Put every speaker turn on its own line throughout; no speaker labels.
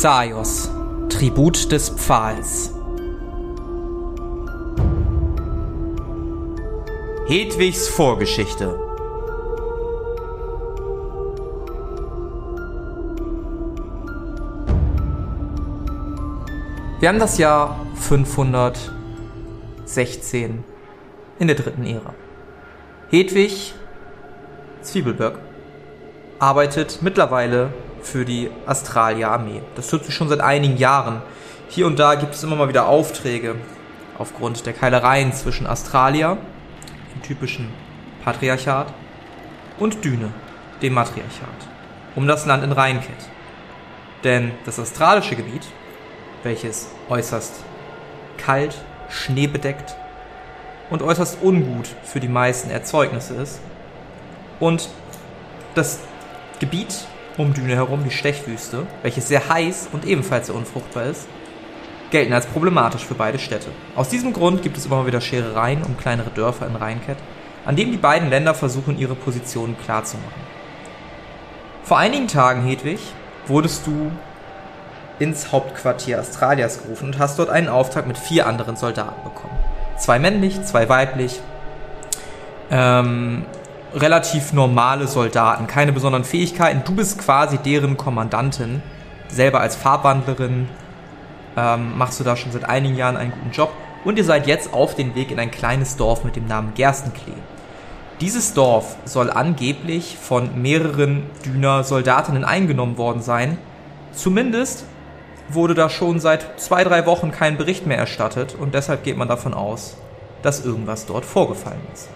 Xaios, Tribut des Pfahls. Hedwigs Vorgeschichte. Wir haben das Jahr 516 in der dritten Ära. Hedwig Zwiebelberg arbeitet mittlerweile für die Astralia-Armee. Das tut sich schon seit einigen Jahren. Hier und da gibt es immer mal wieder Aufträge aufgrund der Keilereien zwischen Astralia, dem typischen Patriarchat, und Düne, dem Matriarchat, um das Land in Rheinkett. Denn das astralische Gebiet, welches äußerst kalt, schneebedeckt und äußerst ungut für die meisten Erzeugnisse ist, und das Gebiet um Düne herum, die Stechwüste, welches sehr heiß und ebenfalls sehr unfruchtbar ist, gelten als problematisch für beide Städte. Aus diesem Grund gibt es immer wieder Scherereien um kleinere Dörfer in Rheinkett, an denen die beiden Länder versuchen, ihre Positionen klarzumachen. Vor einigen Tagen, Hedwig, wurdest du ins Hauptquartier Australias gerufen und hast dort einen Auftrag mit vier anderen Soldaten bekommen. Zwei männlich, zwei weiblich. Ähm, relativ normale Soldaten, keine besonderen Fähigkeiten. Du bist quasi deren Kommandantin, selber als Farbwandlerin ähm, machst du da schon seit einigen Jahren einen guten Job und ihr seid jetzt auf dem Weg in ein kleines Dorf mit dem Namen Gerstenklee. Dieses Dorf soll angeblich von mehreren Düner Soldatinnen eingenommen worden sein. Zumindest wurde da schon seit zwei, drei Wochen kein Bericht mehr erstattet und deshalb geht man davon aus, dass irgendwas dort vorgefallen ist.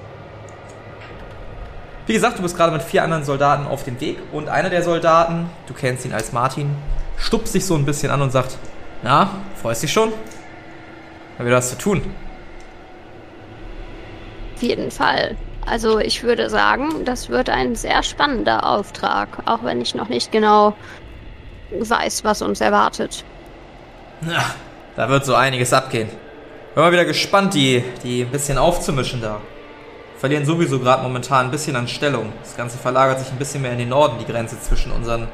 Wie gesagt, du bist gerade mit vier anderen Soldaten auf dem Weg und einer der Soldaten, du kennst ihn als Martin, stupst sich so ein bisschen an und sagt, na, freust dich schon? Haben wir was zu tun?
Auf jeden Fall. Also ich würde sagen, das wird ein sehr spannender Auftrag, auch wenn ich noch nicht genau weiß, was uns erwartet.
Na, da wird so einiges abgehen. Bin mal wieder gespannt, die, die ein bisschen aufzumischen da verlieren sowieso gerade momentan ein bisschen an Stellung. Das Ganze verlagert sich ein bisschen mehr in den Norden, die Grenze zwischen unseren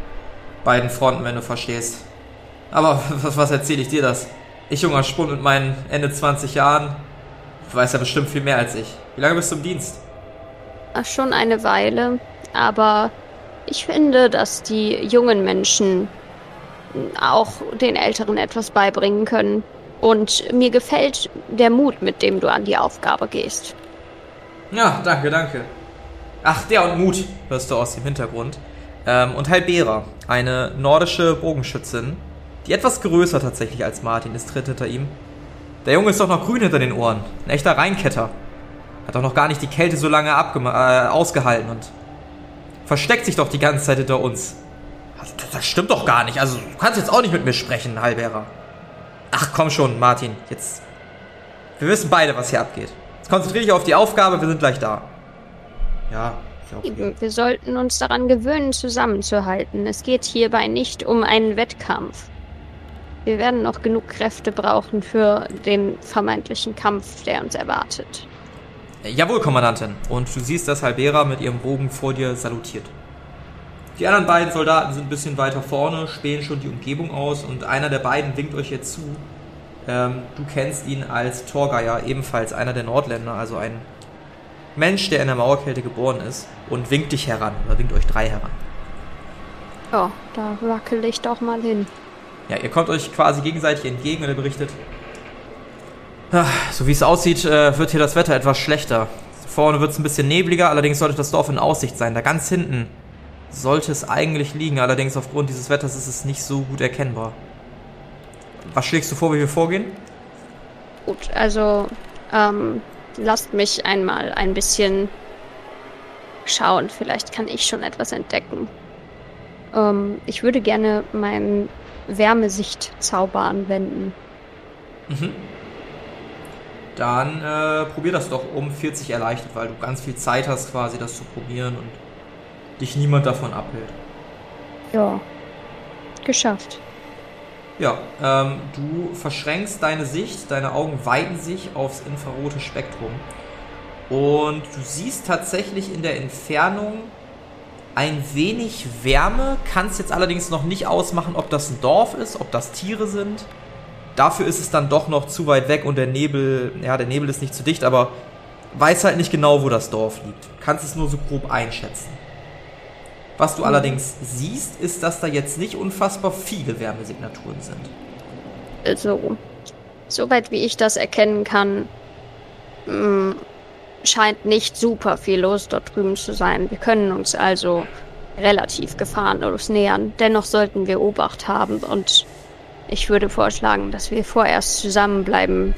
beiden Fronten, wenn du verstehst. Aber was, erzähle ich dir das? Ich, junger Spund mit meinen Ende 20 Jahren, weiß ja bestimmt viel mehr als ich. Wie lange bist du im Dienst?
Ach, schon eine Weile, aber ich finde, dass die jungen Menschen auch den Älteren etwas beibringen können. Und mir gefällt der Mut, mit dem du an die Aufgabe gehst.
Ja, danke, danke. Ach, der und Mut, hörst du aus dem Hintergrund. Ähm, und Halbera, eine nordische Bogenschützin, die etwas größer tatsächlich als Martin ist, tritt hinter ihm. Der Junge ist doch noch grün hinter den Ohren. Ein echter Rheinketter. Hat doch noch gar nicht die Kälte so lange äh, ausgehalten und versteckt sich doch die ganze Zeit hinter uns. Also, das stimmt doch gar nicht. Also, du kannst jetzt auch nicht mit mir sprechen, Halbera. Ach, komm schon, Martin. Jetzt. Wir wissen beide, was hier abgeht. Konzentriere dich auf die Aufgabe, wir sind gleich da.
Ja, okay. Wir sollten uns daran gewöhnen, zusammenzuhalten. Es geht hierbei nicht um einen Wettkampf. Wir werden noch genug Kräfte brauchen für den vermeintlichen Kampf, der uns erwartet.
Jawohl, Kommandantin. Und du siehst, dass Halbera mit ihrem Bogen vor dir salutiert. Die anderen beiden Soldaten sind ein bisschen weiter vorne, spähen schon die Umgebung aus und einer der beiden winkt euch jetzt zu ähm, du kennst ihn als Torgeier, ebenfalls einer der Nordländer, also ein Mensch, der in der Mauerkälte geboren ist und winkt dich heran, oder winkt euch drei heran.
Ja, da wackel ich doch mal hin.
Ja, ihr kommt euch quasi gegenseitig entgegen und er berichtet, so wie es aussieht, äh, wird hier das Wetter etwas schlechter. Vorne wird es ein bisschen nebliger, allerdings sollte das Dorf in Aussicht sein. Da ganz hinten sollte es eigentlich liegen, allerdings aufgrund dieses Wetters ist es nicht so gut erkennbar. Was schlägst du vor, wie wir vorgehen?
Gut, also ähm, lasst mich einmal ein bisschen schauen. Vielleicht kann ich schon etwas entdecken. Ähm, ich würde gerne meinen Wärmesichtzauber anwenden.
Mhm. Dann äh, probier das doch um 40 erleichtert, weil du ganz viel Zeit hast, quasi das zu probieren und dich niemand davon abhält.
Ja, geschafft.
Ja, ähm, du verschränkst deine Sicht, deine Augen weiten sich aufs infrarote Spektrum. Und du siehst tatsächlich in der Entfernung ein wenig Wärme, kannst jetzt allerdings noch nicht ausmachen, ob das ein Dorf ist, ob das Tiere sind. Dafür ist es dann doch noch zu weit weg und der Nebel, ja, der Nebel ist nicht zu dicht, aber weiß halt nicht genau, wo das Dorf liegt. Kannst es nur so grob einschätzen. Was du allerdings siehst, ist, dass da jetzt nicht unfassbar viele Wärmesignaturen sind.
Also, soweit wie ich das erkennen kann, mh, scheint nicht super viel los dort drüben zu sein. Wir können uns also relativ gefahrenlos nähern. Dennoch sollten wir Obacht haben und ich würde vorschlagen, dass wir vorerst zusammenbleiben,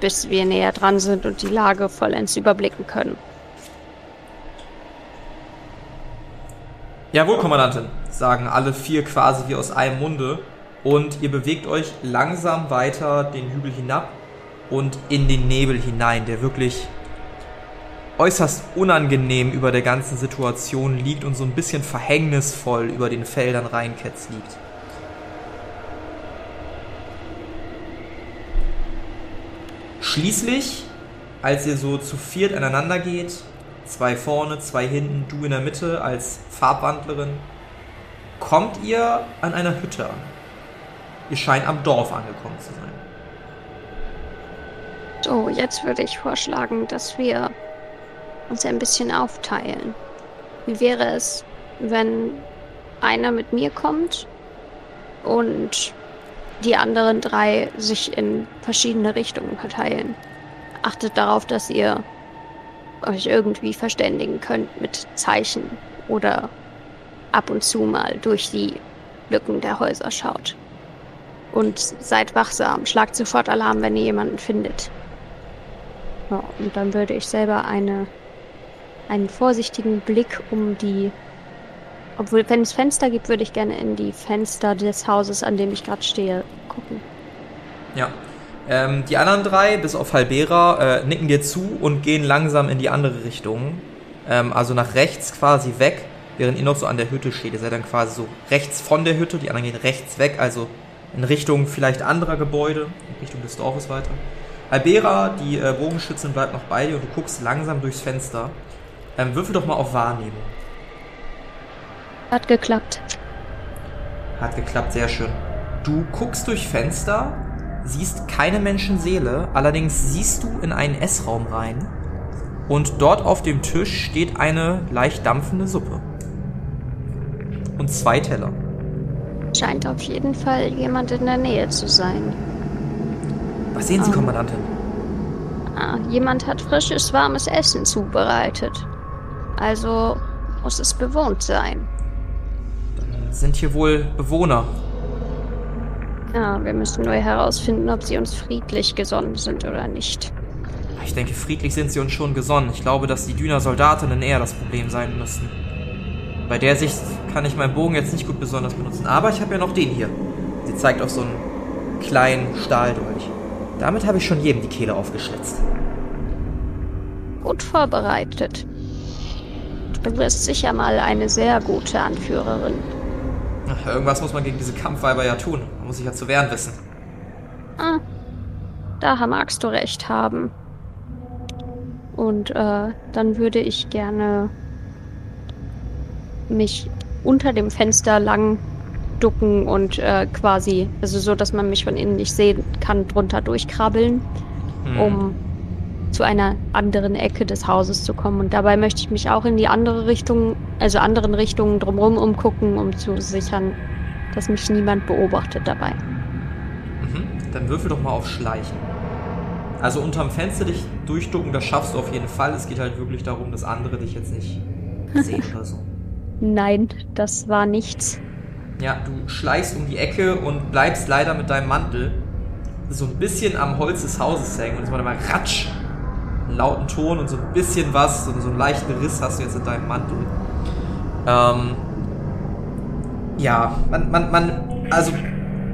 bis wir näher dran sind und die Lage vollends überblicken können.
Jawohl, Kommandantin, sagen alle vier quasi wie aus einem Munde. Und ihr bewegt euch langsam weiter den Hügel hinab und in den Nebel hinein, der wirklich äußerst unangenehm über der ganzen Situation liegt und so ein bisschen verhängnisvoll über den Feldern Rheinketz liegt. Schließlich, als ihr so zu viert aneinander geht, zwei vorne, zwei hinten, du in der Mitte als Farbwandlerin, kommt ihr an einer Hütte an. Ihr scheint am Dorf angekommen zu sein.
So, jetzt würde ich vorschlagen, dass wir uns ein bisschen aufteilen. Wie wäre es, wenn einer mit mir kommt und die anderen drei sich in verschiedene Richtungen verteilen? Achtet darauf, dass ihr euch irgendwie verständigen könnt mit Zeichen oder ab und zu mal durch die Lücken der Häuser schaut. Und seid wachsam, schlagt sofort Alarm, wenn ihr jemanden findet. Ja, und dann würde ich selber eine einen vorsichtigen Blick um die. Obwohl, wenn es Fenster gibt, würde ich gerne in die Fenster des Hauses, an dem ich gerade stehe, gucken.
Ja. Ähm, die anderen drei, bis auf Halbera, äh, nicken dir zu und gehen langsam in die andere Richtung. Ähm, also nach rechts quasi weg, während ihr noch so an der Hütte steht. Ihr seid dann quasi so rechts von der Hütte, die anderen gehen rechts weg, also in Richtung vielleicht anderer Gebäude, in Richtung des Dorfes weiter. Albera, die äh, Bogenschützin, bleibt noch bei dir und du guckst langsam durchs Fenster. Ähm, würfel doch mal auf Wahrnehmung.
Hat geklappt.
Hat geklappt, sehr schön. Du guckst durch Fenster, siehst keine Menschenseele, allerdings siehst du in einen Essraum rein und dort auf dem Tisch steht eine leicht dampfende Suppe. Und zwei Teller.
Scheint auf jeden Fall jemand in der Nähe zu sein.
Was sehen Sie, um, Kommandantin?
Ah, jemand hat frisches, warmes Essen zubereitet. Also muss es bewohnt sein.
Dann sind hier wohl Bewohner.
Ja, wir müssen nur herausfinden, ob sie uns friedlich gesonnen sind oder nicht.
Ich denke, friedlich sind sie uns schon gesonnen. Ich glaube, dass die Düner Soldatinnen eher das Problem sein müssten. Bei der Sicht kann ich meinen Bogen jetzt nicht gut besonders benutzen. Aber ich habe ja noch den hier. Sie zeigt auf so einen kleinen Stahldolch. Damit habe ich schon jedem die Kehle aufgeschlitzt.
Gut vorbereitet. Du wirst sicher mal eine sehr gute Anführerin.
Ach, irgendwas muss man gegen diese Kampfweiber ja tun. Muss sich ja zu wehren wissen.
Ah, da magst du recht haben. Und äh, dann würde ich gerne mich unter dem Fenster lang ducken und äh, quasi, also so, dass man mich von innen nicht sehen kann, drunter durchkrabbeln, hm. um zu einer anderen Ecke des Hauses zu kommen. Und dabei möchte ich mich auch in die andere Richtung, also anderen Richtungen drumherum umgucken, um zu sichern, dass mich niemand beobachtet dabei.
Mhm. Dann würfel doch mal auf Schleichen. Also unterm Fenster dich durchducken, das schaffst du auf jeden Fall. Es geht halt wirklich darum, dass andere dich jetzt nicht sehen oder so.
Nein, das war nichts.
Ja, du schleichst um die Ecke und bleibst leider mit deinem Mantel so ein bisschen am Holz des Hauses hängen und es war mal ratsch einen lauten Ton und so ein bisschen was, so, so einen leichten Riss hast du jetzt in deinem Mantel. Ähm, ja, man, man, man, also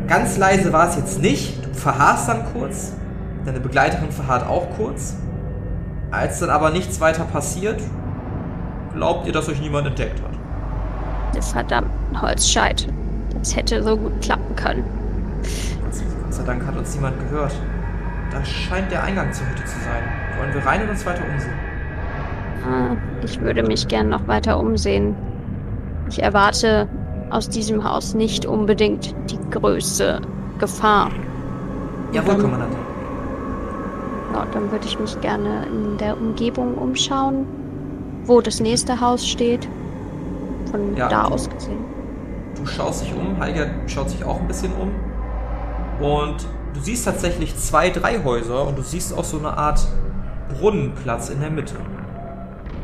ganz leise war es jetzt nicht. Du verharrst dann kurz, deine Begleiterin verharrt auch kurz. Als dann aber nichts weiter passiert, glaubt ihr, dass euch niemand entdeckt hat.
Das verdammten Holzscheit. Das hätte so gut klappen können.
Gott sei Dank hat uns niemand gehört. Da scheint der Eingang zur Hütte zu sein. Wollen wir rein oder uns weiter umsehen?
Ah, ich würde mich gern noch weiter umsehen. ich erwarte aus diesem Haus nicht unbedingt die größte Gefahr.
Jawohl, Kommandant.
Ja, dann würde ich mich gerne in der Umgebung umschauen, wo das nächste Haus steht. Von
Ja,
da aus gesehen.
Du schaust dich um, Heiliger schaut sich auch ein bisschen um. Und du siehst tatsächlich zwei, drei Häuser und du siehst auch so eine Art Brunnenplatz in der Mitte.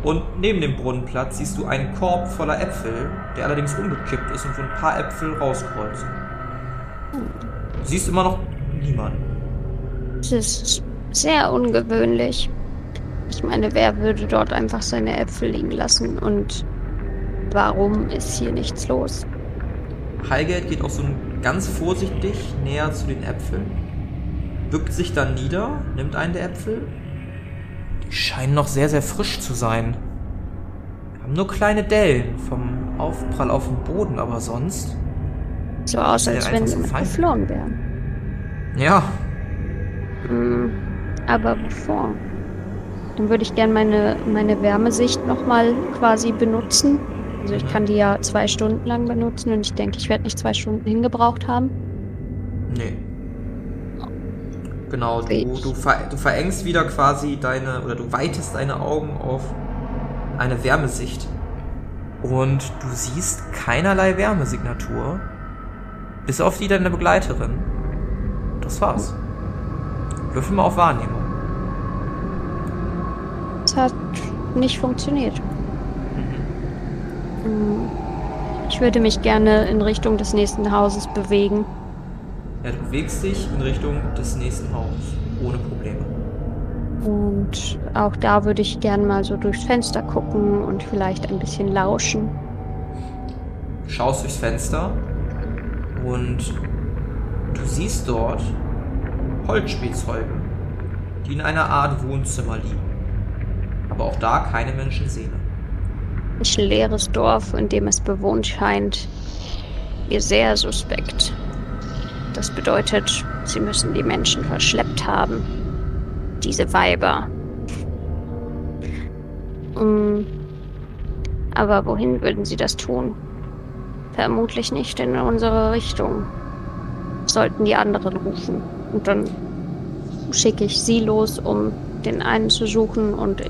Und neben dem Brunnenplatz siehst du einen Korb voller Äpfel, der allerdings umgekippt ist und wo ein paar Äpfel rauskreuzen. Du siehst immer noch niemanden.
Es ist sehr ungewöhnlich. Ich meine, wer würde dort einfach seine Äpfel liegen lassen und warum ist hier nichts los?
Heilgeld geht auch so ganz vorsichtig näher zu den Äpfeln, bückt sich dann nieder, nimmt einen der Äpfel. Die scheinen noch sehr, sehr frisch zu sein. Haben nur kleine Dellen vom Aufprall auf dem Boden, aber sonst.
So aus, als wenn sie
fein.
geflohen wären.
Ja,
Hm, aber bevor. Dann würde ich gerne meine, meine Wärmesicht nochmal quasi benutzen. Also ich
Mhm.
kann die ja zwei Stunden lang benutzen und ich denke, ich werde nicht zwei Stunden hingebraucht haben.
nee. Genau, du, du, ver, du verengst wieder quasi deine, oder du weitest deine Augen auf eine Wärmesicht. Und du siehst keinerlei Wärmesignatur, bis auf die deiner Begleiterin. Das war's. Würfel mal auf Wahrnehmung.
Es hat nicht funktioniert. Hm, Ich würde mich gerne in Richtung des nächsten Hauses bewegen.
Ja, du bewegst dich in Richtung des nächsten Hauses. Ohne Probleme.
Und auch da würde ich gern mal so durchs Fenster gucken und vielleicht ein bisschen lauschen.
Schaust durchs Fenster und du siehst dort Holzspielzeuge, die in einer Art Wohnzimmer liegen. Aber auch da keine Menschenseele.
Ein leeres Dorf, in dem es bewohnt scheint, mir sehr suspekt. Das bedeutet, sie müssen die Menschen verschleppt haben. Diese Weiber. Mm, Aber wohin würden sie das tun? Vermutlich nicht in unsere Richtung. Sollten die anderen rufen. Und dann schicke ich sie los, um den einen zu suchen und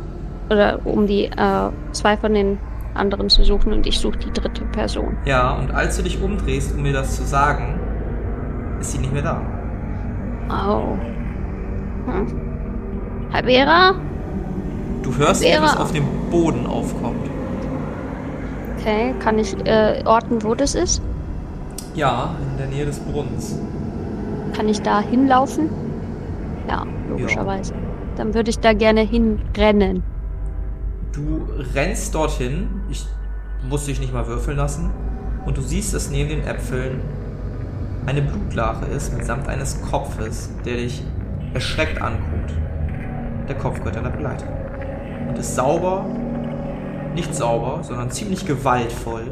oder um die äh, zwei von den anderen zu suchen und ich suche die dritte Person.
Ja, und als du dich umdrehst, um mir das zu sagen, ist sie nicht mehr da.
Oh. Hm. Habera?
Du hörst, wie
Wäre-
etwas auf dem Boden aufkommt.
Okay, kann ich äh, orten, wo das ist?
Ja, in der Nähe des Brunnens.
Kann ich da hinlaufen? Ja, logischerweise. Dann würde ich da gerne hinrennen.
Du rennst dorthin, ich muss dich nicht mal würfeln lassen, und du siehst, dass neben den Äpfeln eine Blutlache ist, mitsamt eines Kopfes, der dich erschreckt anguckt. Der Kopf gehört deiner Begleiterin. Und ist sauber, nicht sauber, sondern ziemlich gewaltvoll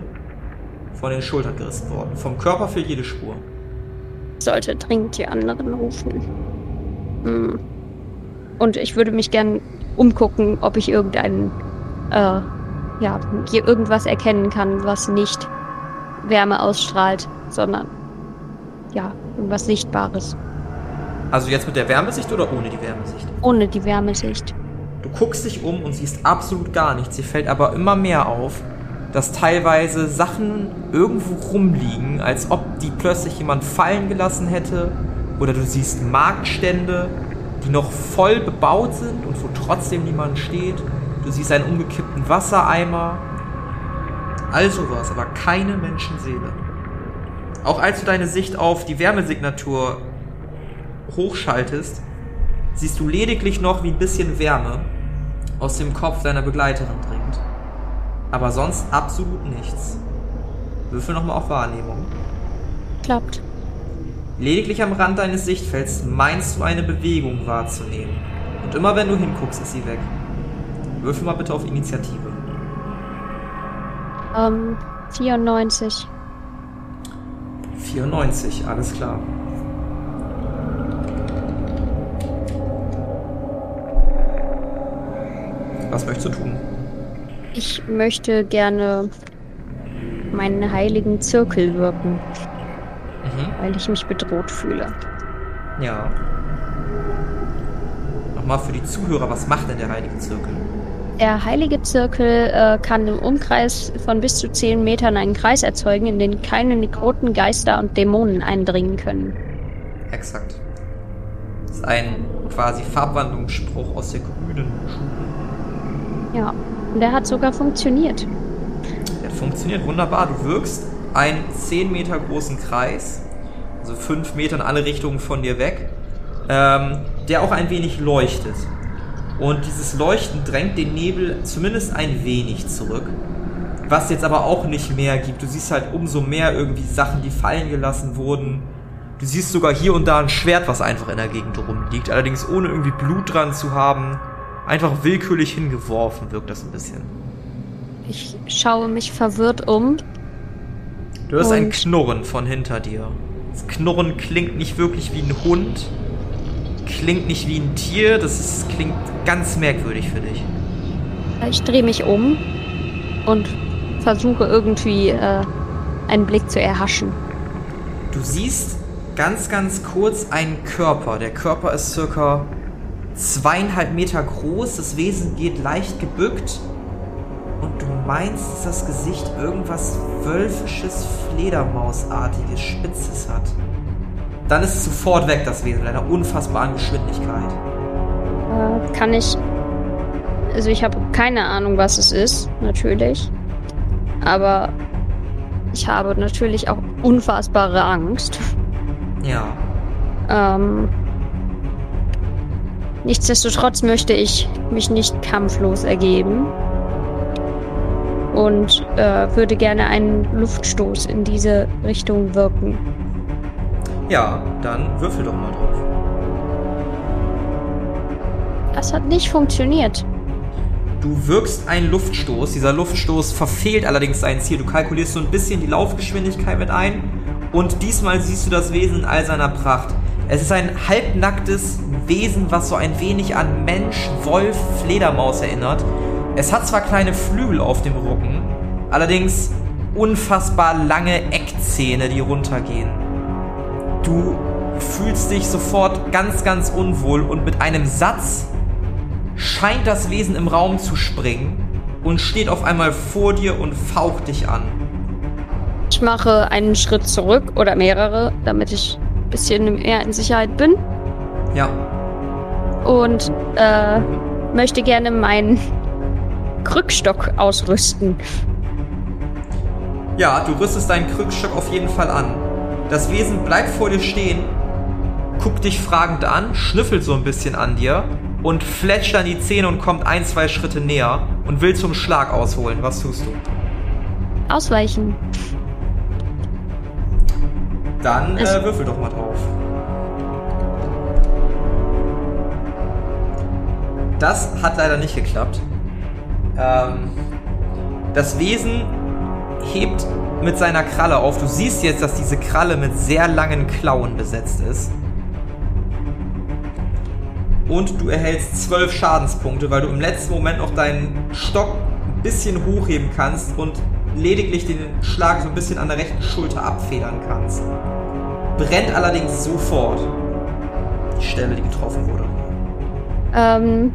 von den Schultern gerissen worden. Vom Körper fehlt jede Spur.
Sollte dringend die anderen rufen. Hm. Und ich würde mich gern umgucken, ob ich irgendeinen, äh, ja, hier irgendwas erkennen kann, was nicht Wärme ausstrahlt, sondern, ja, irgendwas Sichtbares.
Also jetzt mit der Wärmesicht oder ohne die Wärmesicht?
Ohne die Wärmesicht.
Du guckst dich um und siehst absolut gar nichts. Dir fällt aber immer mehr auf, dass teilweise Sachen irgendwo rumliegen, als ob die plötzlich jemand fallen gelassen hätte. Oder du siehst Marktstände, die noch voll bebaut sind und wo trotzdem niemand steht. Du siehst einen umgekippten Wassereimer. All sowas, aber keine Menschenseele. Auch als du deine Sicht auf die Wärmesignatur hochschaltest, siehst du lediglich noch, wie ein bisschen Wärme aus dem Kopf deiner Begleiterin dringt. Aber sonst absolut nichts. Würfel nochmal auf Wahrnehmung.
Klappt.
Lediglich am Rand deines Sichtfelds meinst du eine Bewegung wahrzunehmen. Und immer wenn du hinguckst, ist sie weg. Würfel mal bitte auf Initiative.
Ähm, 94.
94, alles klar. Was möchtest du tun?
Ich möchte gerne meinen heiligen Zirkel wirken, mhm. weil ich mich bedroht fühle.
Ja. Nochmal für die Zuhörer, was macht denn der heilige Zirkel?
Der heilige Zirkel äh, kann im Umkreis von bis zu 10 Metern einen Kreis erzeugen, in den keine nekroten Geister und Dämonen eindringen können.
Exakt. Das ist ein quasi Farbwandlungsspruch aus der grünen Schule.
Ja, und der hat sogar funktioniert.
Der hat funktioniert wunderbar. Du wirkst einen 10 Meter großen Kreis, also 5 Meter in alle Richtungen von dir weg, ähm, der auch ein wenig leuchtet. Und dieses Leuchten drängt den Nebel zumindest ein wenig zurück. Was jetzt aber auch nicht mehr gibt. Du siehst halt umso mehr irgendwie Sachen, die fallen gelassen wurden. Du siehst sogar hier und da ein Schwert, was einfach in der Gegend rumliegt. Allerdings ohne irgendwie Blut dran zu haben. Einfach willkürlich hingeworfen wirkt das ein bisschen.
Ich schaue mich verwirrt um.
Du hörst ein Knurren von hinter dir. Das Knurren klingt nicht wirklich wie ein Hund, klingt nicht wie ein Tier, das ist, klingt ganz merkwürdig für dich.
Ich drehe mich um und versuche irgendwie äh, einen Blick zu erhaschen.
Du siehst ganz, ganz kurz einen Körper. Der Körper ist circa zweieinhalb Meter groß. Das Wesen geht leicht gebückt. Und du meinst, dass das Gesicht irgendwas wölfisches, Fledermausartiges, Spitzes hat dann ist es sofort weg, das Wesen, mit einer unfassbaren Geschwindigkeit.
Äh, kann ich. Also, ich habe keine Ahnung, was es ist, natürlich. Aber ich habe natürlich auch unfassbare Angst.
Ja.
Ähm, nichtsdestotrotz möchte ich mich nicht kampflos ergeben und äh, würde gerne einen Luftstoß in diese Richtung wirken.
Ja, dann würfel doch mal drauf.
Das hat nicht funktioniert.
Du wirkst einen Luftstoß. Dieser Luftstoß verfehlt allerdings sein Ziel. Du kalkulierst so ein bisschen die Laufgeschwindigkeit mit ein. Und diesmal siehst du das Wesen in all seiner Pracht. Es ist ein halbnacktes Wesen, was so ein wenig an Mensch, Wolf, Fledermaus erinnert. Es hat zwar kleine Flügel auf dem Rücken, allerdings unfassbar lange Eckzähne, die runtergehen. Du fühlst dich sofort ganz, ganz unwohl und mit einem Satz scheint das Wesen im Raum zu springen und steht auf einmal vor dir und faucht dich an.
Ich mache einen Schritt zurück oder mehrere, damit ich ein bisschen mehr in Sicherheit bin.
Ja.
Und äh, möchte gerne meinen Krückstock ausrüsten.
Ja, du rüstest deinen Krückstock auf jeden Fall an. Das Wesen bleibt vor dir stehen, guckt dich fragend an, schnüffelt so ein bisschen an dir und fletscht dann die Zähne und kommt ein, zwei Schritte näher und will zum Schlag ausholen. Was tust du?
Ausweichen.
Dann äh, würfel doch mal drauf. Das hat leider nicht geklappt. Ähm, das Wesen hebt mit seiner Kralle auf. Du siehst jetzt, dass diese Kralle mit sehr langen Klauen besetzt ist. Und du erhältst 12 Schadenspunkte, weil du im letzten Moment noch deinen Stock ein bisschen hochheben kannst und lediglich den Schlag so ein bisschen an der rechten Schulter abfedern kannst. Brennt allerdings sofort die Stelle, die getroffen wurde.
Ähm,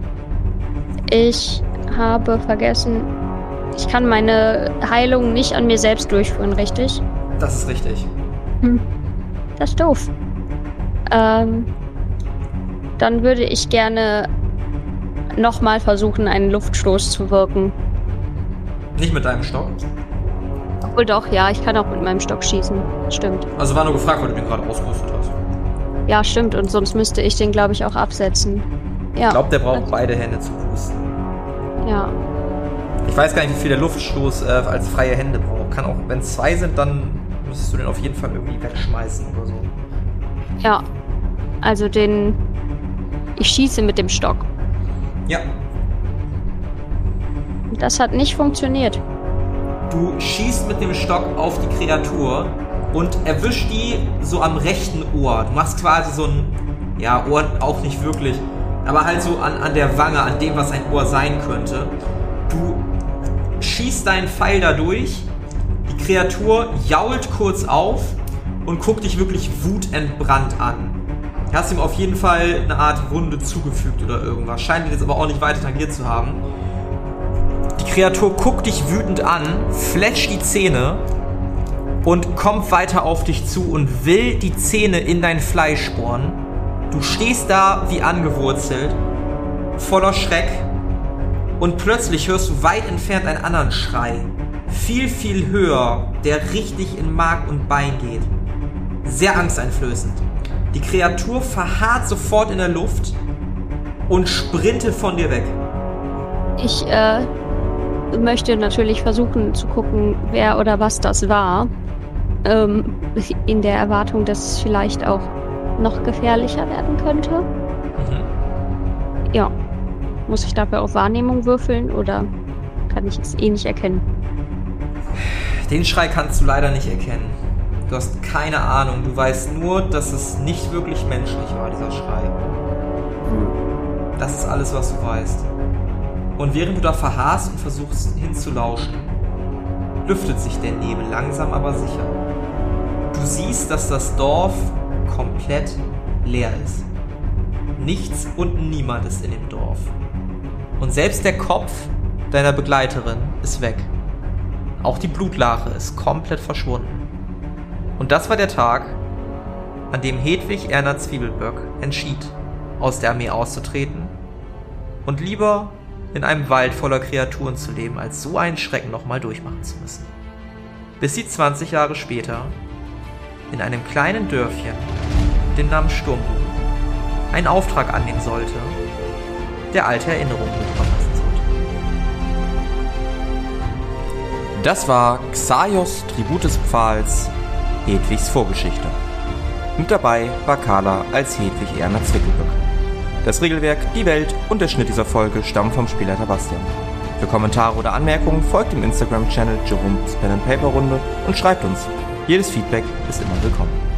ich habe vergessen, ich kann meine Heilung nicht an mir selbst durchführen, richtig?
Das ist richtig.
Hm. Das ist doof. Ähm, dann würde ich gerne nochmal versuchen, einen Luftstoß zu wirken.
Nicht mit deinem Stock?
Obwohl doch, ja, ich kann auch mit meinem Stock schießen. Stimmt.
Also war nur gefragt, weil du den gerade ausgerüstet hast.
Ja, stimmt. Und sonst müsste ich den, glaube ich, auch absetzen. Ja.
Ich glaube, der braucht also. beide Hände zu pusten.
Ja.
Ich weiß gar nicht, wie viel der Luftstoß äh, als freie Hände braucht. Kann auch, wenn es zwei sind, dann müsstest du den auf jeden Fall irgendwie wegschmeißen oder so.
Ja. Also den. Ich schieße mit dem Stock.
Ja.
Das hat nicht funktioniert.
Du schießt mit dem Stock auf die Kreatur und erwischt die so am rechten Ohr. Du machst quasi so ein, ja, Ohr auch nicht wirklich, aber halt so an, an der Wange, an dem, was ein Ohr sein könnte. Du schießt deinen Pfeil da durch. Die Die Kreatur jault kurz auf und guckt dich wirklich wutentbrannt an. Du hast ihm auf jeden Fall eine Art Wunde zugefügt oder irgendwas. Scheint ihn jetzt aber auch nicht weiter tangiert zu haben. Die Kreatur guckt dich wütend an, fletscht die Zähne und kommt weiter auf dich zu und will die Zähne in dein Fleisch bohren. Du stehst da wie angewurzelt, voller Schreck und plötzlich hörst du weit entfernt einen anderen Schrei. Viel, viel höher, der richtig in Mark und Bein geht. Sehr angsteinflößend. Die Kreatur verharrt sofort in der Luft und sprintet von dir weg.
Ich äh, möchte natürlich versuchen zu gucken, wer oder was das war. Ähm, in der Erwartung, dass es vielleicht auch noch gefährlicher werden könnte.
Mhm.
Ja. Muss ich dafür auf Wahrnehmung würfeln oder kann ich es eh nicht erkennen?
Den Schrei kannst du leider nicht erkennen. Du hast keine Ahnung. Du weißt nur, dass es nicht wirklich menschlich war, dieser Schrei. Das ist alles, was du weißt. Und während du da verharrst und versuchst hinzulauschen, lüftet sich der Nebel langsam aber sicher. Du siehst, dass das Dorf komplett leer ist. Nichts und niemand ist in dem Dorf. Und selbst der Kopf deiner Begleiterin ist weg. Auch die Blutlache ist komplett verschwunden. Und das war der Tag, an dem Hedwig Erna Zwiebelböck entschied, aus der Armee auszutreten und lieber in einem Wald voller Kreaturen zu leben, als so einen Schrecken nochmal durchmachen zu müssen. Bis sie 20 Jahre später in einem kleinen Dörfchen dem Namen Sturmbuch einen Auftrag annehmen sollte, der alte Erinnerungen bekommen lassen sollte. Das war Xaios Tribut des Pfahls, Hedwigs Vorgeschichte. Mit dabei war Carla als Hedwig Erna Zwickelböck. Das Regelwerk, die Welt und der Schnitt dieser Folge stammen vom Spielleiter Bastian. Für Kommentare oder Anmerkungen folgt dem Instagram-Channel Jerome's Pen Paper Runde und schreibt uns. Jedes Feedback ist immer willkommen.